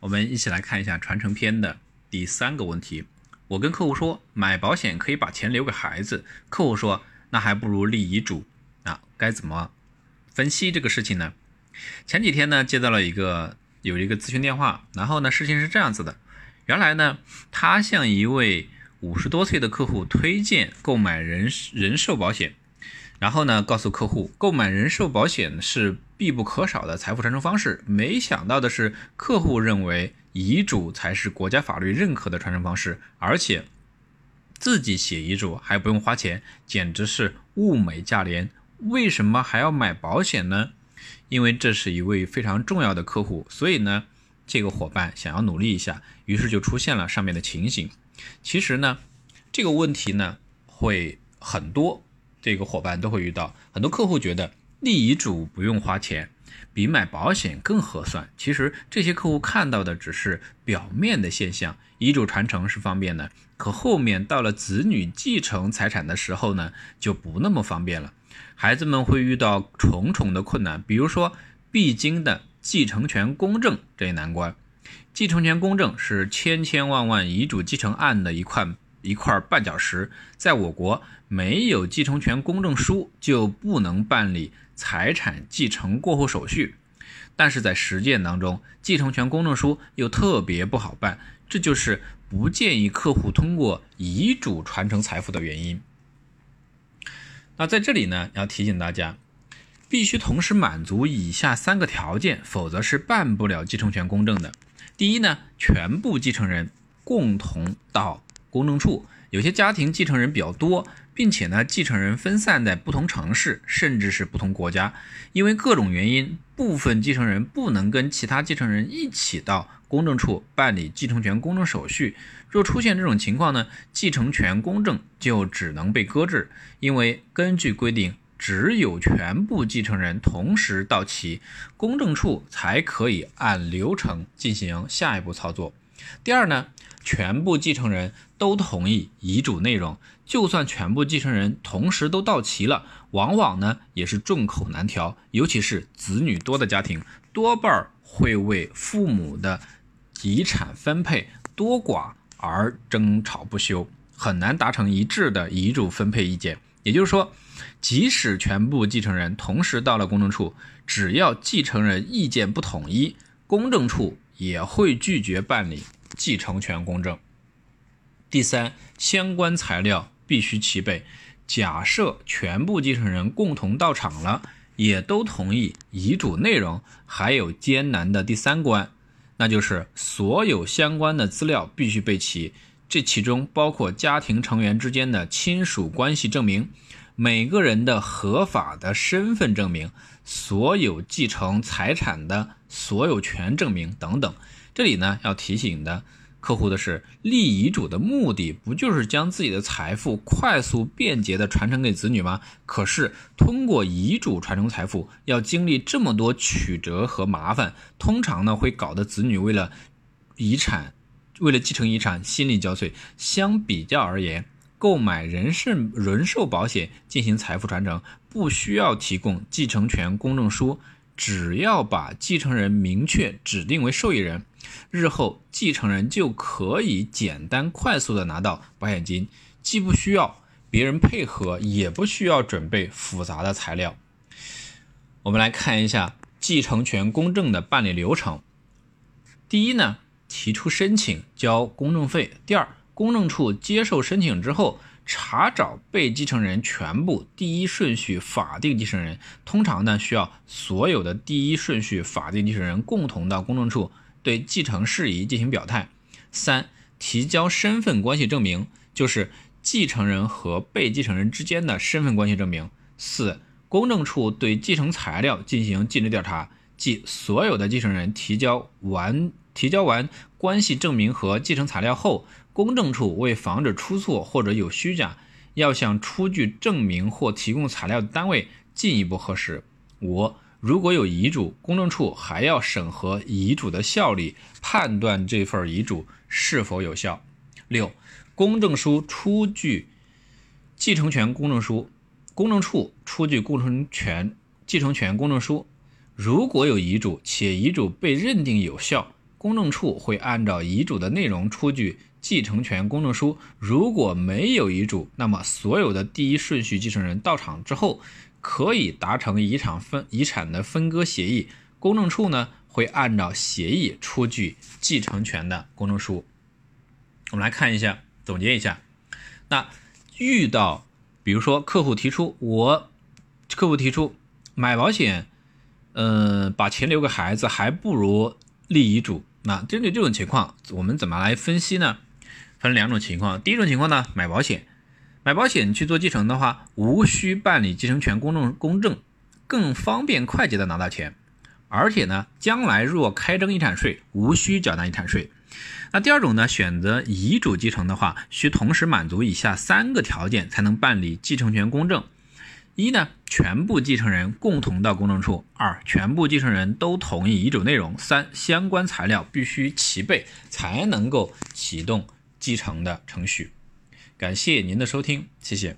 我们一起来看一下传承篇的第三个问题。我跟客户说买保险可以把钱留给孩子，客户说那还不如立遗嘱啊，该怎么分析这个事情呢？前几天呢接到了一个有一个咨询电话，然后呢事情是这样子的，原来呢他向一位五十多岁的客户推荐购买人人寿保险。然后呢，告诉客户购买人寿保险是必不可少的财富传承方式。没想到的是，客户认为遗嘱才是国家法律认可的传承方式，而且自己写遗嘱还不用花钱，简直是物美价廉。为什么还要买保险呢？因为这是一位非常重要的客户，所以呢，这个伙伴想要努力一下，于是就出现了上面的情形。其实呢，这个问题呢会很多。这个伙伴都会遇到很多客户觉得立遗嘱不用花钱，比买保险更合算。其实这些客户看到的只是表面的现象，遗嘱传承是方便的，可后面到了子女继承财产的时候呢，就不那么方便了。孩子们会遇到重重的困难，比如说必经的继承权公证这一难关。继承权公证是千千万万遗嘱继承案的一块。一块绊脚石，在我国没有继承权公证书就不能办理财产继承过户手续，但是在实践当中，继承权公证书又特别不好办，这就是不建议客户通过遗嘱传承财富的原因。那在这里呢，要提醒大家，必须同时满足以下三个条件，否则是办不了继承权公证的。第一呢，全部继承人共同到。公证处有些家庭继承人比较多，并且呢，继承人分散在不同城市，甚至是不同国家，因为各种原因，部分继承人不能跟其他继承人一起到公证处办理继承权公证手续。若出现这种情况呢，继承权公证就只能被搁置，因为根据规定，只有全部继承人同时到齐，公证处才可以按流程进行下一步操作。第二呢？全部继承人都同意遗嘱内容，就算全部继承人同时都到齐了，往往呢也是众口难调，尤其是子女多的家庭，多半会为父母的遗产分配多寡而争吵不休，很难达成一致的遗嘱分配意见。也就是说，即使全部继承人同时到了公证处，只要继承人意见不统一，公证处也会拒绝办理。继承权公证。第三，相关材料必须齐备。假设全部继承人共同到场了，也都同意遗嘱内容，还有艰难的第三关，那就是所有相关的资料必须备齐。这其中包括家庭成员之间的亲属关系证明、每个人的合法的身份证明、所有继承财产的所有权证明等等。这里呢，要提醒的客户的是，立遗嘱的目的不就是将自己的财富快速便捷的传承给子女吗？可是通过遗嘱传承财富，要经历这么多曲折和麻烦，通常呢会搞得子女为了遗产，为了继承遗产心力交瘁。相比较而言，购买人身人寿保险进行财富传承，不需要提供继承权公证书。只要把继承人明确指定为受益人，日后继承人就可以简单快速的拿到保险金，既不需要别人配合，也不需要准备复杂的材料。我们来看一下继承权公证的办理流程。第一呢，提出申请交公证费。第二，公证处接受申请之后。查找被继承人全部第一顺序法定继承人，通常呢需要所有的第一顺序法定继承人共同到公证处对继承事宜进行表态。三、提交身份关系证明，就是继承人和被继承人之间的身份关系证明。四、公证处对继承材料进行尽职调查，即所有的继承人提交完提交完关系证明和继承材料后。公证处为防止出错或者有虚假，要向出具证明或提供材料的单位进一步核实。五，如果有遗嘱，公证处还要审核遗嘱的效力，判断这份遗嘱是否有效。六，公证书出具继承权公证书，公证处出具继承权继承权公证书。如果有遗嘱且遗嘱被认定有效。公证处会按照遗嘱的内容出具继承权公证书。如果没有遗嘱，那么所有的第一顺序继承人到场之后，可以达成遗产分遗产的分割协议。公证处呢会按照协议出具继承权的公证书。我们来看一下，总结一下。那遇到比如说客户提出我客户提出买保险，嗯，把钱留给孩子，还不如立遗嘱。那针对这种情况，我们怎么来分析呢？分两种情况。第一种情况呢，买保险，买保险去做继承的话，无需办理继承权公证公证，更方便快捷的拿到钱。而且呢，将来若开征遗产税，无需缴纳遗产税。那第二种呢，选择遗嘱继承的话，需同时满足以下三个条件才能办理继承权公证：一呢，全部继承人共同到公证处；二，全部继承人都同意遗嘱内容；三，相关材料必须齐备，才能够启动继承的程序。感谢您的收听，谢谢。